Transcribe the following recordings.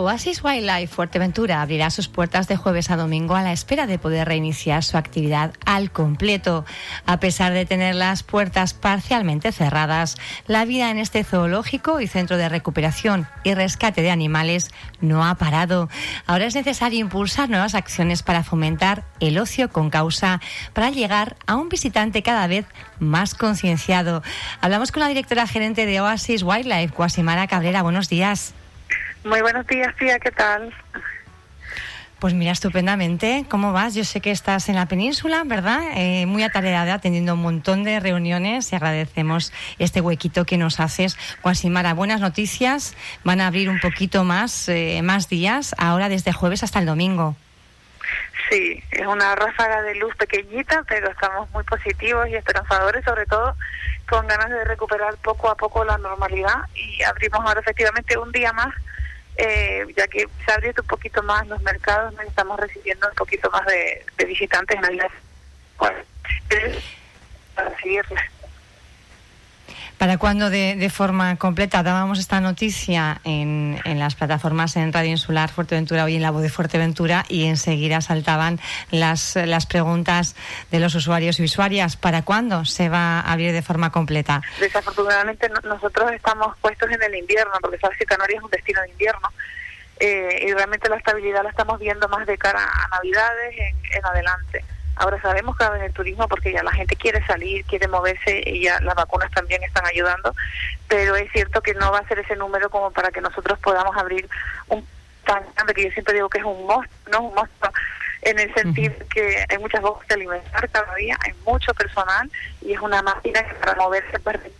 Oasis Wildlife Fuerteventura abrirá sus puertas de jueves a domingo a la espera de poder reiniciar su actividad al completo. A pesar de tener las puertas parcialmente cerradas, la vida en este zoológico y centro de recuperación y rescate de animales no ha parado. Ahora es necesario impulsar nuevas acciones para fomentar el ocio con causa para llegar a un visitante cada vez más concienciado. Hablamos con la directora gerente de Oasis Wildlife, Guasimara Cabrera. Buenos días. Muy buenos días, tía, ¿qué tal? Pues mira, estupendamente. ¿Cómo vas? Yo sé que estás en la península, ¿verdad? Eh, muy atareada, atendiendo un montón de reuniones y agradecemos este huequito que nos haces. Guasimara, buenas noticias. Van a abrir un poquito más, eh, más días, ahora desde jueves hasta el domingo. Sí, es una ráfaga de luz pequeñita, pero estamos muy positivos y esperanzadores, sobre todo con ganas de recuperar poco a poco la normalidad y abrimos ahora efectivamente un día más eh, ya que se ha abierto un poquito más los mercados, ¿no? estamos recibiendo un poquito más de, visitantes en el bueno, para seguirles. ¿Para cuándo de, forma completa? Dábamos esta noticia en, en, las plataformas en Radio Insular Fuerteventura hoy en la voz de Fuerteventura y enseguida saltaban las, las preguntas de los usuarios y usuarias. ¿Para cuándo se va a abrir de forma completa? Desafortunadamente nosotros estamos puestos en el invierno porque sabes que Canarias es un destino de invierno. Eh, y realmente la estabilidad la estamos viendo más de cara a Navidades en adelante. Ahora sabemos que va a venir turismo porque ya la gente quiere salir, quiere moverse y ya las vacunas también están ayudando, pero es cierto que no va a ser ese número como para que nosotros podamos abrir un tan grande que yo siempre digo que es un monstruo, no un monstruo en el sentido que hay muchas bocas de alimentar cada día, hay mucho personal y es una máquina que para moverse permite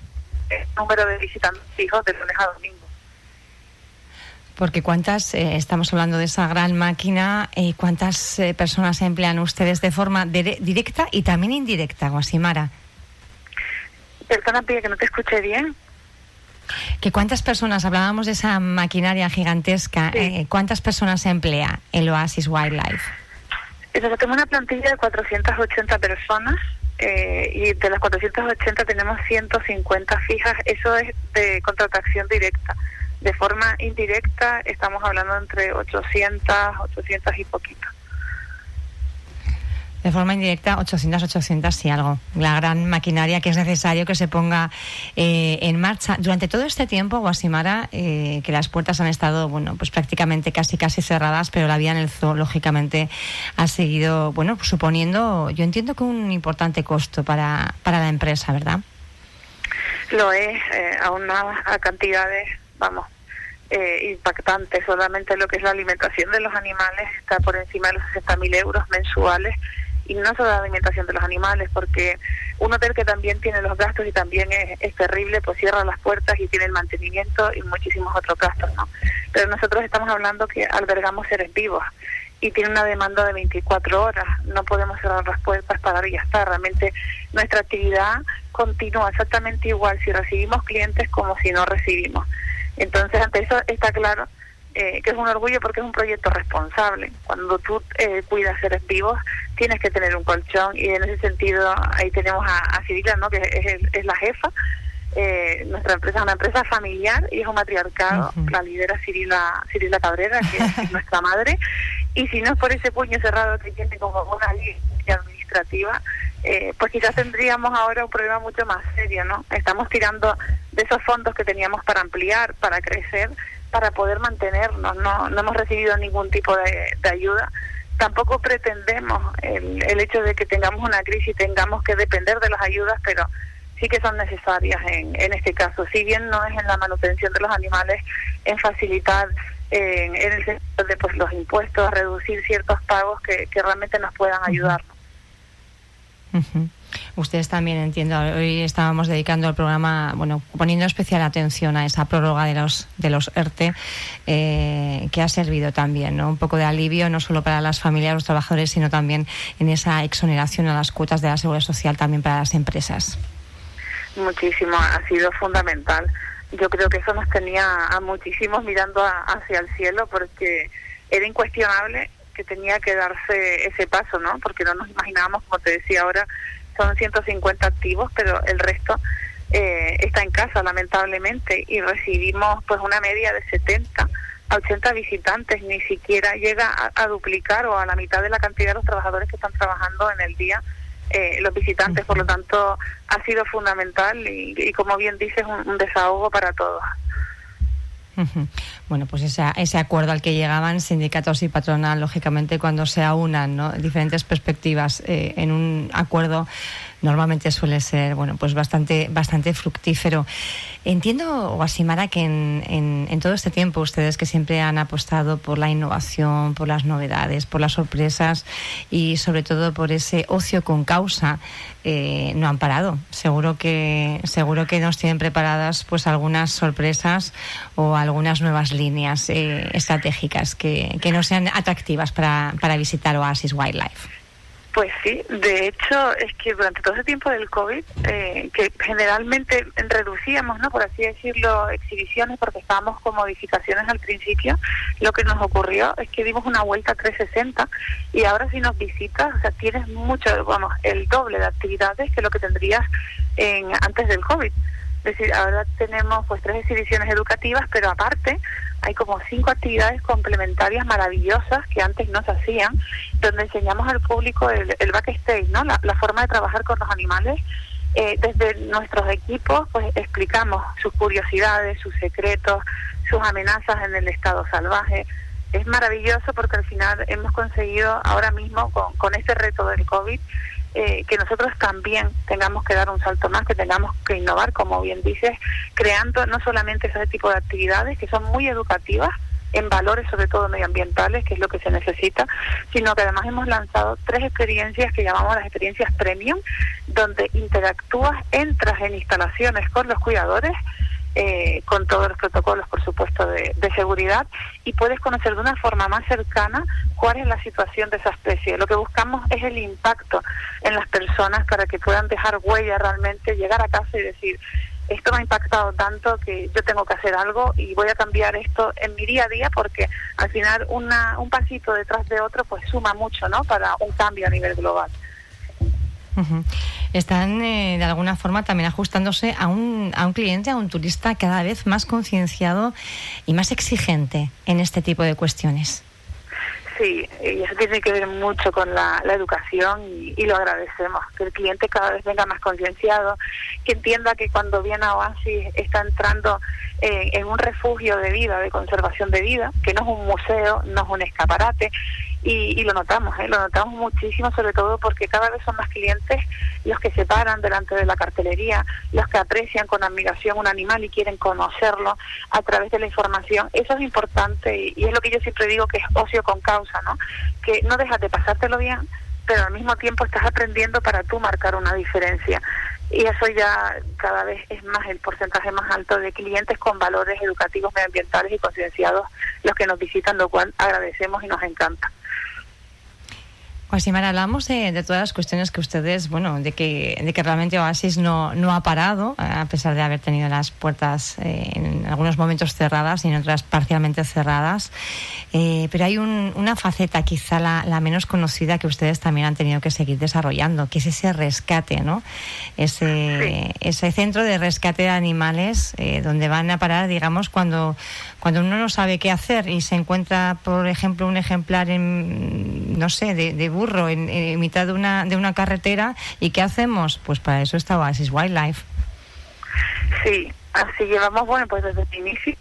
el número de visitantes fijos de lunes a domingo. Porque cuántas, eh, estamos hablando de esa gran máquina, eh, cuántas eh, personas emplean ustedes de forma directa y también indirecta, Guasimara. Perdona, Pía, que no te escuché bien. Que cuántas personas, hablábamos de esa maquinaria gigantesca, ¿cuántas personas emplea el Oasis Wildlife? tenemos una plantilla de 480 personas y de las 480 tenemos 150 fijas, eso es de contratación directa. De forma indirecta estamos hablando entre 800, 800 y poquito. De forma indirecta, 800, 800 y algo. La gran maquinaria que es necesario que se ponga eh, en marcha. Durante todo este tiempo, Guasimara, eh, que las puertas han estado, bueno, pues prácticamente casi casi cerradas, pero la vida en el zoo, lógicamente, ha seguido, bueno, suponiendo, yo entiendo que un importante costo para, para la empresa, ¿verdad? Lo es, eh, a una a cantidades vamos, eh, impactante. Solamente lo que es la alimentación de los animales está por encima de los 60.000 euros mensuales. Y no solo la alimentación de los animales, porque un hotel que también tiene los gastos y también es, terrible, pues cierra las puertas y tiene el mantenimiento y muchísimos otros gastos, ¿no? Pero nosotros estamos hablando que albergamos seres vivos y tiene una demanda de 24 horas. No podemos cerrar las puertas, pagar y ya está. Realmente nuestra actividad continúa exactamente igual si recibimos clientes como si no recibimos. Entonces, ante eso está claro eh, que es un orgullo porque es un proyecto responsable. Cuando tú eh, cuidas seres vivos, tienes que tener un colchón y en ese sentido ahí tenemos a, a ¿no? que es, la jefa. Eh, nuestra empresa es una empresa familiar y es un matriarcado. La lidera Cirila, Cirila Cabrera, que es nuestra madre. Y si no es por ese puño cerrado que tiene como una línea administrativa, eh, pues quizás tendríamos ahora un problema mucho más serio, ¿no? Estamos tirando de esos fondos que teníamos para ampliar, para crecer, para poder mantenernos, no, no hemos recibido ningún tipo de, ayuda. Tampoco pretendemos el, el hecho de que tengamos una crisis y tengamos que depender de las ayudas, pero sí que son necesarias en, en este caso. Si bien no es en la manutención de los animales, en facilitar en, en el sentido de pues, los impuestos, reducir ciertos pagos que, que realmente nos puedan ayudar. Ustedes también entiendo. Hoy estábamos dedicando el programa, bueno, poniendo especial atención a esa prórroga de los de los ERTE eh, que ha servido también, ¿no? Un poco de alivio no solo para las familias, los trabajadores, sino también en esa exoneración a las cuotas de la seguridad social también para las empresas. Muchísimo, ha sido fundamental. Yo creo que eso nos tenía a muchísimos mirando hacia el cielo porque era incuestionable que tenía que darse ese paso, ¿no? Porque no nos imaginábamos, como te decía ahora, son 150 activos, pero el resto eh, está en casa, lamentablemente, y recibimos pues una media de 70 a 80 visitantes, ni siquiera llega a, duplicar o a la mitad de la cantidad de los trabajadores que están trabajando en el día eh, los visitantes. Por lo tanto, ha sido fundamental y, como bien dices, un desahogo para todos. Bueno, pues ese, acuerdo al que llegaban sindicatos y patronal, lógicamente, cuando se aunan diferentes perspectivas eh, en un acuerdo, normalmente suele ser bueno, pues bastante, bastante fructífero. Entiendo, Guasimara, que en, todo este tiempo ustedes que siempre han apostado por la innovación, por las novedades, por las sorpresas y sobre todo por ese ocio con causa, eh, no han parado. Seguro que, seguro que nos tienen preparadas pues algunas sorpresas o algunas nuevas líneas eh, estratégicas que, que no sean atractivas para, para visitar Oasis Wildlife. Pues sí, de hecho es que durante todo ese tiempo del COVID, eh, que generalmente reducíamos, ¿no? por así decirlo, exhibiciones porque estábamos con modificaciones al principio, lo que nos ocurrió es que dimos una vuelta 360 y ahora si nos visitas, o sea, tienes mucho, vamos, el doble de actividades que lo que tendrías en, antes del COVID. Decir, ahora tenemos pues tres exhibiciones educativas, pero aparte hay como cinco actividades complementarias maravillosas que antes no se hacían, donde enseñamos al público el, el backstage, ¿no? La, forma de trabajar con los animales. Eh, desde nuestros equipos, pues explicamos sus curiosidades, sus secretos, sus amenazas en el estado salvaje. Es maravilloso porque al final hemos conseguido ahora mismo con, con este reto del COVID eh, que nosotros también tengamos que dar un salto más, que tengamos que innovar, como bien dices, creando no solamente ese tipo de actividades que son muy educativas, en valores sobre todo medioambientales, que es lo que se necesita, sino que además hemos lanzado tres experiencias que llamamos las experiencias premium, donde interactúas, entras en instalaciones con los cuidadores eh, con todos los protocolos, por supuesto, de, seguridad y puedes conocer de una forma más cercana cuál es la situación de esa especie. Lo que buscamos es el impacto en las personas para que puedan dejar huella realmente, llegar a casa y decir, esto me ha impactado tanto que yo tengo que hacer algo y voy a cambiar esto en mi día a día porque al final una, un pasito detrás de otro pues suma mucho ¿no? para un cambio a nivel global. Están eh, de alguna forma también ajustándose a un, a un cliente, a un turista cada vez más concienciado y más exigente en este tipo de cuestiones. Sí, y eso tiene que ver mucho con la, educación y, lo agradecemos, que el cliente cada vez venga más concienciado, que entienda que cuando viene a Oasis está entrando eh, en un refugio de vida, de conservación de vida, que no es un museo, no es un escaparate, y, lo notamos, ¿eh? lo notamos muchísimo, sobre todo porque cada vez son más clientes los que se paran delante de la cartelería, los que aprecian con admiración un animal y quieren conocerlo a través de la información. Eso es importante y, y es lo que yo siempre digo que es ocio con causa, ¿no? Que no dejas de pasártelo bien, pero al mismo tiempo estás aprendiendo para tú marcar una diferencia. Y eso ya cada vez es más el porcentaje más alto de clientes con valores educativos, medioambientales y concienciados los que nos visitan, lo cual agradecemos y nos encanta. Guasimar, hablamos de, todas las cuestiones que ustedes, bueno, de que, de que realmente Oasis no, no ha parado, a pesar de haber tenido las puertas eh, en algunos momentos cerradas y en otras parcialmente cerradas. Eh, pero hay una faceta, quizá la, menos conocida, que ustedes también han tenido que seguir desarrollando, que es ese rescate, ¿no? Ese, ese centro de rescate de animales eh, donde van a parar, digamos, cuando, cuando uno no sabe qué hacer y se encuentra, por ejemplo, un ejemplar en, no sé, de, de burro en, mitad de una, de una carretera. ¿Y qué hacemos? Pues para eso está Oasis Wildlife. Sí, así llevamos, bueno, pues desde el inicio.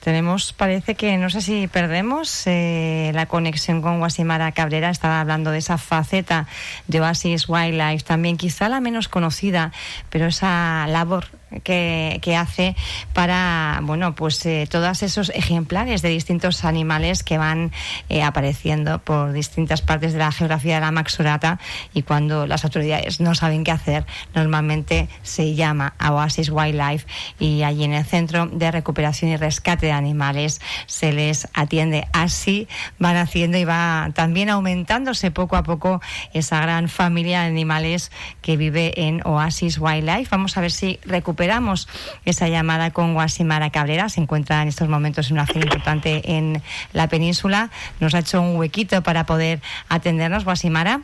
Tenemos, parece que, no sé si perdemos eh, la conexión con Guasimara Cabrera, estaba hablando de esa faceta de Oasis Wildlife, también quizá la menos conocida, pero esa labor que, hace para, bueno, pues eh, todos esos ejemplares de distintos animales que van eh, apareciendo por distintas partes de la geografía de la Maxurata y cuando las autoridades no saben qué hacer, normalmente se llama a Oasis Wildlife y allí en el Centro de Recuperación y Rescate Animales se les atiende. Así van haciendo y va también aumentándose poco a poco esa gran familia de animales que vive en Oasis Wildlife. Vamos a ver si recuperamos esa llamada con Guasimara Cabrera. Se encuentra en estos momentos en una cena importante en la península. Nos ha hecho un huequito para poder atendernos, Guasimara.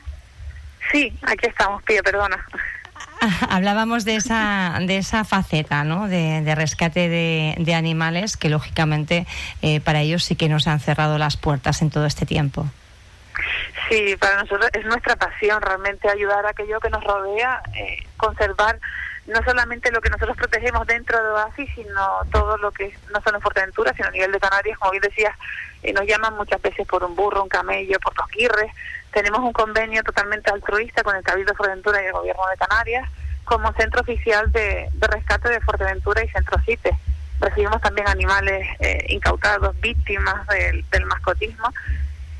Sí, aquí estamos, perdona. hablábamos de esa, de esa faceta ¿no? de, rescate de, animales que, lógicamente, eh, para ellos sí que nos han cerrado las puertas en todo este tiempo. Sí, para nosotros es nuestra pasión realmente ayudar a aquello que nos rodea, eh, conservar no solamente lo que nosotros protegemos dentro de Oasis, sino todo lo que no solo en Fuerteventura, sino a nivel de Canarias, como bien decías, eh, nos llaman muchas veces por un burro, un camello, por los guirres. Tenemos un convenio totalmente altruista con el Cabildo de Fuerteventura y el Gobierno de Canarias como centro oficial de, rescate de Fuerteventura y Centro CITE. Recibimos también animales eh, incautados, víctimas del, mascotismo.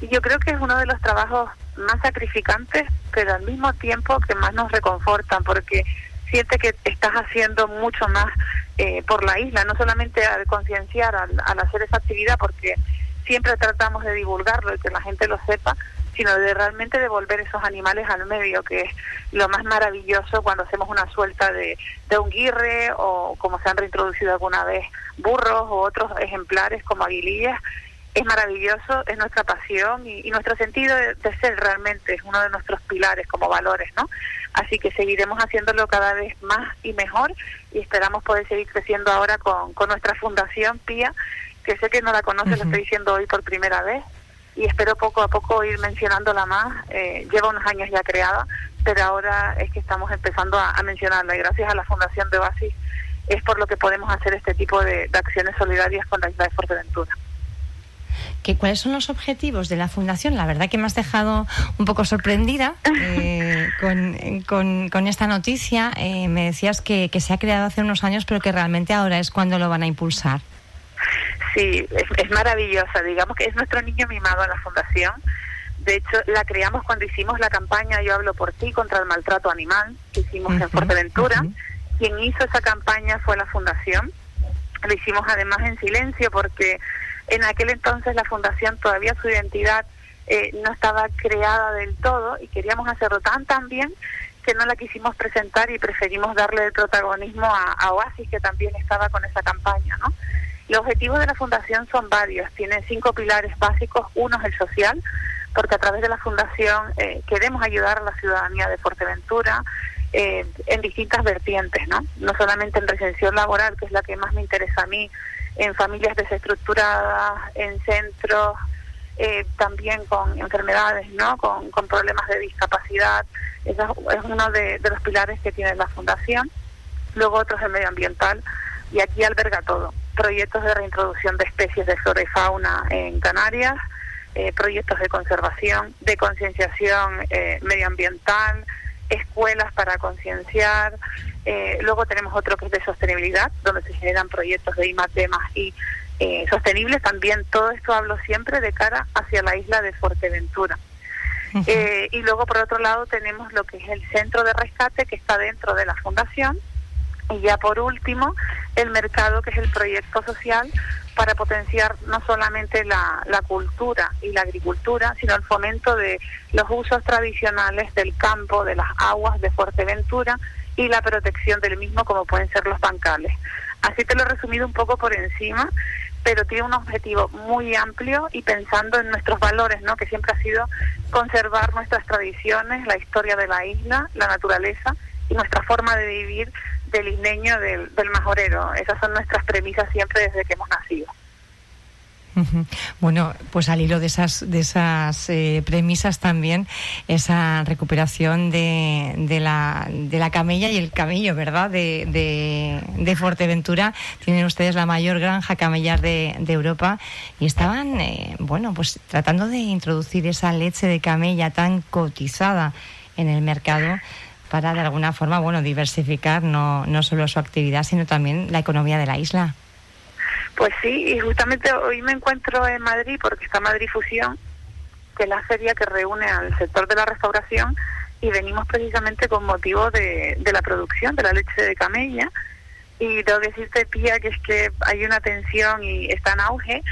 Y yo creo que es uno de los trabajos más sacrificantes, pero al mismo tiempo que más nos reconfortan, porque siente que estás haciendo mucho más eh, por la isla, no solamente al concienciar al, hacer esa actividad, porque siempre tratamos de divulgarlo y que la gente lo sepa, sino de realmente devolver esos animales al medio, que es lo más maravilloso cuando hacemos una suelta de, de un guirre o como se han reintroducido alguna vez burros o otros ejemplares como aguilillas. Es maravilloso, es nuestra pasión y, nuestro sentido de, de, ser realmente es uno de nuestros pilares como valores, ¿no? Así que seguiremos haciéndolo cada vez más y mejor y esperamos poder seguir creciendo ahora con, con nuestra fundación PIA, que sé que no la conoce, lo estoy diciendo hoy por primera vez y espero poco a poco ir mencionándola más. Eh, lleva unos años ya creada, pero ahora es que estamos empezando a, mencionarla y gracias a la Fundación de Oasis es por lo que podemos hacer este tipo de, de acciones solidarias con la isla de Fuerteventura. ¿Cuáles son los objetivos de la Fundación? La verdad que me has dejado un poco sorprendida eh, con, esta noticia. Eh, me decías que, se ha creado hace unos años, pero que realmente ahora es cuando lo van a impulsar. Sí, es, maravillosa. Digamos que es nuestro niño mimado en la Fundación. De hecho, la creamos cuando hicimos la campaña Yo hablo por ti contra el maltrato animal, que hicimos en Fuerteventura. Quien hizo esa campaña fue la Fundación. Lo hicimos además en silencio porque en aquel entonces la fundación todavía su identidad eh, no estaba creada del todo y queríamos hacerlo tan tan bien que no la quisimos presentar y preferimos darle el protagonismo a, Oasis que también estaba con esa campaña, ¿no? Los objetivos de la fundación son varios, tiene cinco pilares básicos, uno es el social, porque a través de la fundación eh, queremos ayudar a la ciudadanía de Fuerteventura eh, en distintas vertientes, ¿no? No solamente en recensión laboral, que es la que más me interesa a mí, en familias desestructuradas, en centros eh, también con enfermedades, ¿no? Con, problemas de discapacidad. Eso es uno de, los pilares que tiene la Fundación. Luego otro es el medioambiental y aquí alberga todo. Proyectos de reintroducción de especies de flora y fauna en Canarias, eh, proyectos de conservación, de concienciación eh, medioambiental, escuelas para concienciar, eh, luego tenemos otro que es de sostenibilidad, donde se generan proyectos de I más y eh, sostenibles. También todo esto hablo siempre de cara hacia la isla de Fuerteventura. Eh, y luego, por otro lado, tenemos lo que es el centro de rescate que está dentro de la fundación. Y ya por último, el mercado, que es el proyecto social para potenciar no solamente la, la cultura y la agricultura, sino el fomento de los usos tradicionales del campo, de las aguas de Fuerteventura y la protección del mismo como pueden ser los bancales. Así te lo he resumido un poco por encima, pero tiene un objetivo muy amplio y pensando en nuestros valores, ¿no? que siempre ha sido conservar nuestras tradiciones, la historia de la isla, la naturaleza y nuestra forma de vivir del isleño, del, del majorero. Esas son nuestras premisas siempre desde que hemos nacido. Bueno, pues al hilo de esas, de esas eh, premisas también, esa recuperación de, de, la, de la camella y el camello, ¿verdad? De, de, Fuerteventura. Tienen ustedes la mayor granja camellar de, Europa y estaban, eh, bueno, pues tratando de introducir esa leche de camella tan cotizada en el mercado para de alguna forma, bueno, diversificar no, no solo su actividad, sino también la economía de la isla. Pues sí, y justamente hoy me encuentro en Madrid porque está Madrid Fusión, que es la feria que reúne al sector de la restauración y venimos precisamente con motivo de, la producción de la leche de camella y tengo que decirte, Pía, que es que hay una tensión y está en auge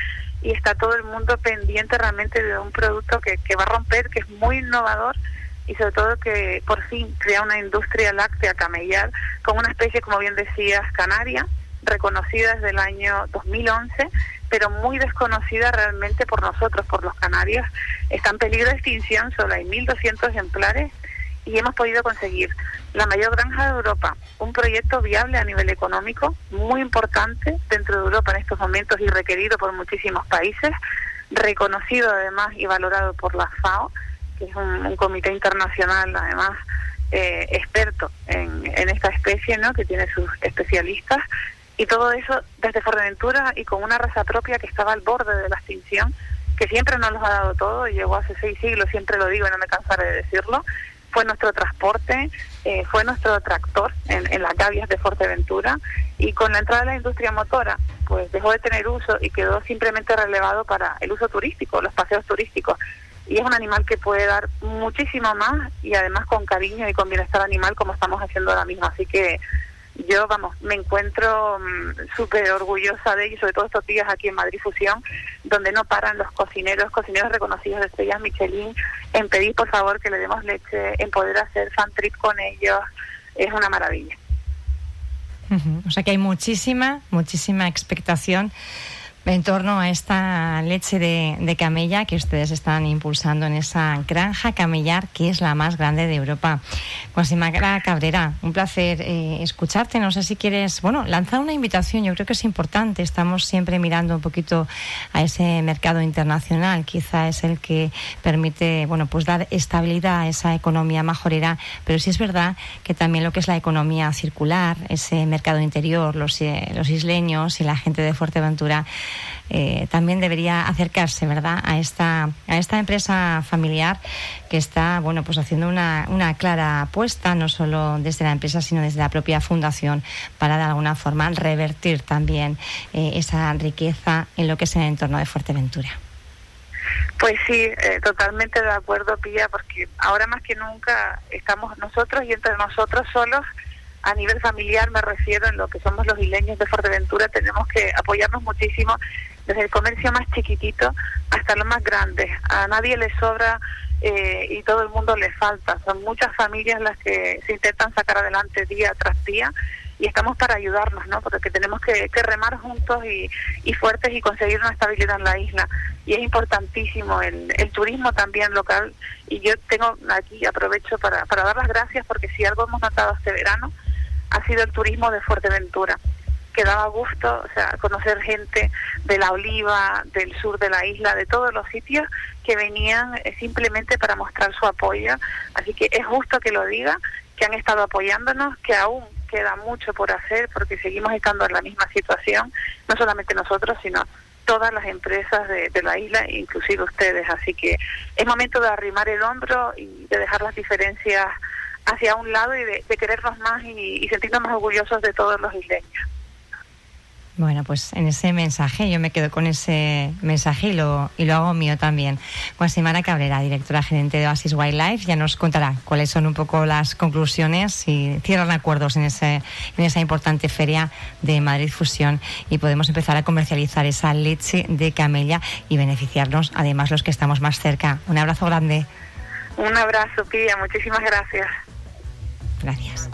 y está todo el mundo pendiente realmente de un producto que, que va a romper, que es muy innovador y sobre todo que por fin crea una industria láctea camellar con una especie, como bien decías, canaria, reconocida desde el año 2011, pero muy desconocida realmente por nosotros, por los canarios. Está en peligro de extinción, solo hay 1.200 ejemplares y hemos podido conseguir la mayor granja de Europa, un proyecto viable a nivel económico, muy importante dentro de Europa en estos momentos y requerido por muchísimos países, reconocido además y valorado por la FAO, que es un, comité internacional además eh, experto en, esta especie, ¿no? que tiene sus especialistas, y todo eso desde Fuerteventura y con una raza propia que estaba al borde de la extinción, que siempre nos lo ha dado todo, y llegó hace seis siglos, siempre lo digo y no me cansaré de decirlo, fue nuestro transporte, eh, fue nuestro tractor en, en, las gavias de Fuerteventura y con la entrada de la industria motora pues dejó de tener uso y quedó simplemente relevado para el uso turístico, los paseos turísticos. Y es un animal que puede dar muchísimo más y además con cariño y con bienestar animal como estamos haciendo ahora mismo. Así que yo, vamos, me encuentro mm, súper orgullosa de ello, sobre todo estos días aquí en Madrid Fusión, donde no paran los cocineros, cocineros reconocidos de estrellas Michelin, en pedir por favor que le demos leche, en poder hacer fan trip con ellos. Es una maravilla. O sea que hay muchísima, muchísima expectación en torno a esta leche de, camella que ustedes están impulsando en esa granja camellar que es la más grande de Europa. Guasimara Cabrera, un placer eh, escucharte. No sé si quieres, bueno, lanzar una invitación. Yo creo que es importante. Estamos siempre mirando un poquito a ese mercado internacional. Quizá es el que permite, bueno, pues dar estabilidad a esa economía majorera. Pero sí es verdad que también lo que es la economía circular, ese mercado interior, los, eh, los isleños y la gente de Fuerteventura eh, también debería acercarse, ¿verdad?, a esta, a esta empresa familiar que está, bueno, pues haciendo una, una clara apuesta, no solo desde la empresa, sino desde la propia fundación, para de alguna forma revertir también eh, esa riqueza en lo que es el entorno de Fuerteventura. Pues sí, eh, totalmente de acuerdo, Pía, porque ahora más que nunca estamos nosotros y entre nosotros solos a nivel familiar me refiero en lo que somos los isleños de Fuerteventura, tenemos que apoyarnos muchísimo desde el comercio más chiquitito hasta lo más grande. A nadie le sobra eh, y todo el mundo le falta. Son muchas familias las que se intentan sacar adelante día tras día y estamos para ayudarnos, ¿no? Porque tenemos que, remar juntos y, y, fuertes y conseguir una estabilidad en la isla. Y es importantísimo el, el turismo también local. Y yo tengo aquí, aprovecho para, para dar las gracias porque si algo hemos notado este verano ha sido el turismo de Fuerteventura que daba gusto, o sea, conocer gente de la Oliva, del sur de la isla, de todos los sitios que venían eh, simplemente para mostrar su apoyo. Así que es justo que lo diga, que han estado apoyándonos, que aún queda mucho por hacer porque seguimos estando en la misma situación, no solamente nosotros, sino todas las empresas de, la isla, inclusive ustedes. Así que es momento de arrimar el hombro y de dejar las diferencias hacia un lado y de, querernos más y, sentirnos más orgullosos de todos los isleños. Bueno, pues en ese mensaje, yo me quedo con ese mensaje y lo, y lo hago mío también. Guasimara Cabrera, directora gerente de Oasis Wildlife, ya nos contará cuáles son un poco las conclusiones y cierran acuerdos en, ese, en esa importante feria de Madrid Fusión y podemos empezar a comercializar esa leche de camella y beneficiarnos, además, los que estamos más cerca. Un abrazo grande. Un abrazo, Pía. Muchísimas gracias. Gracias.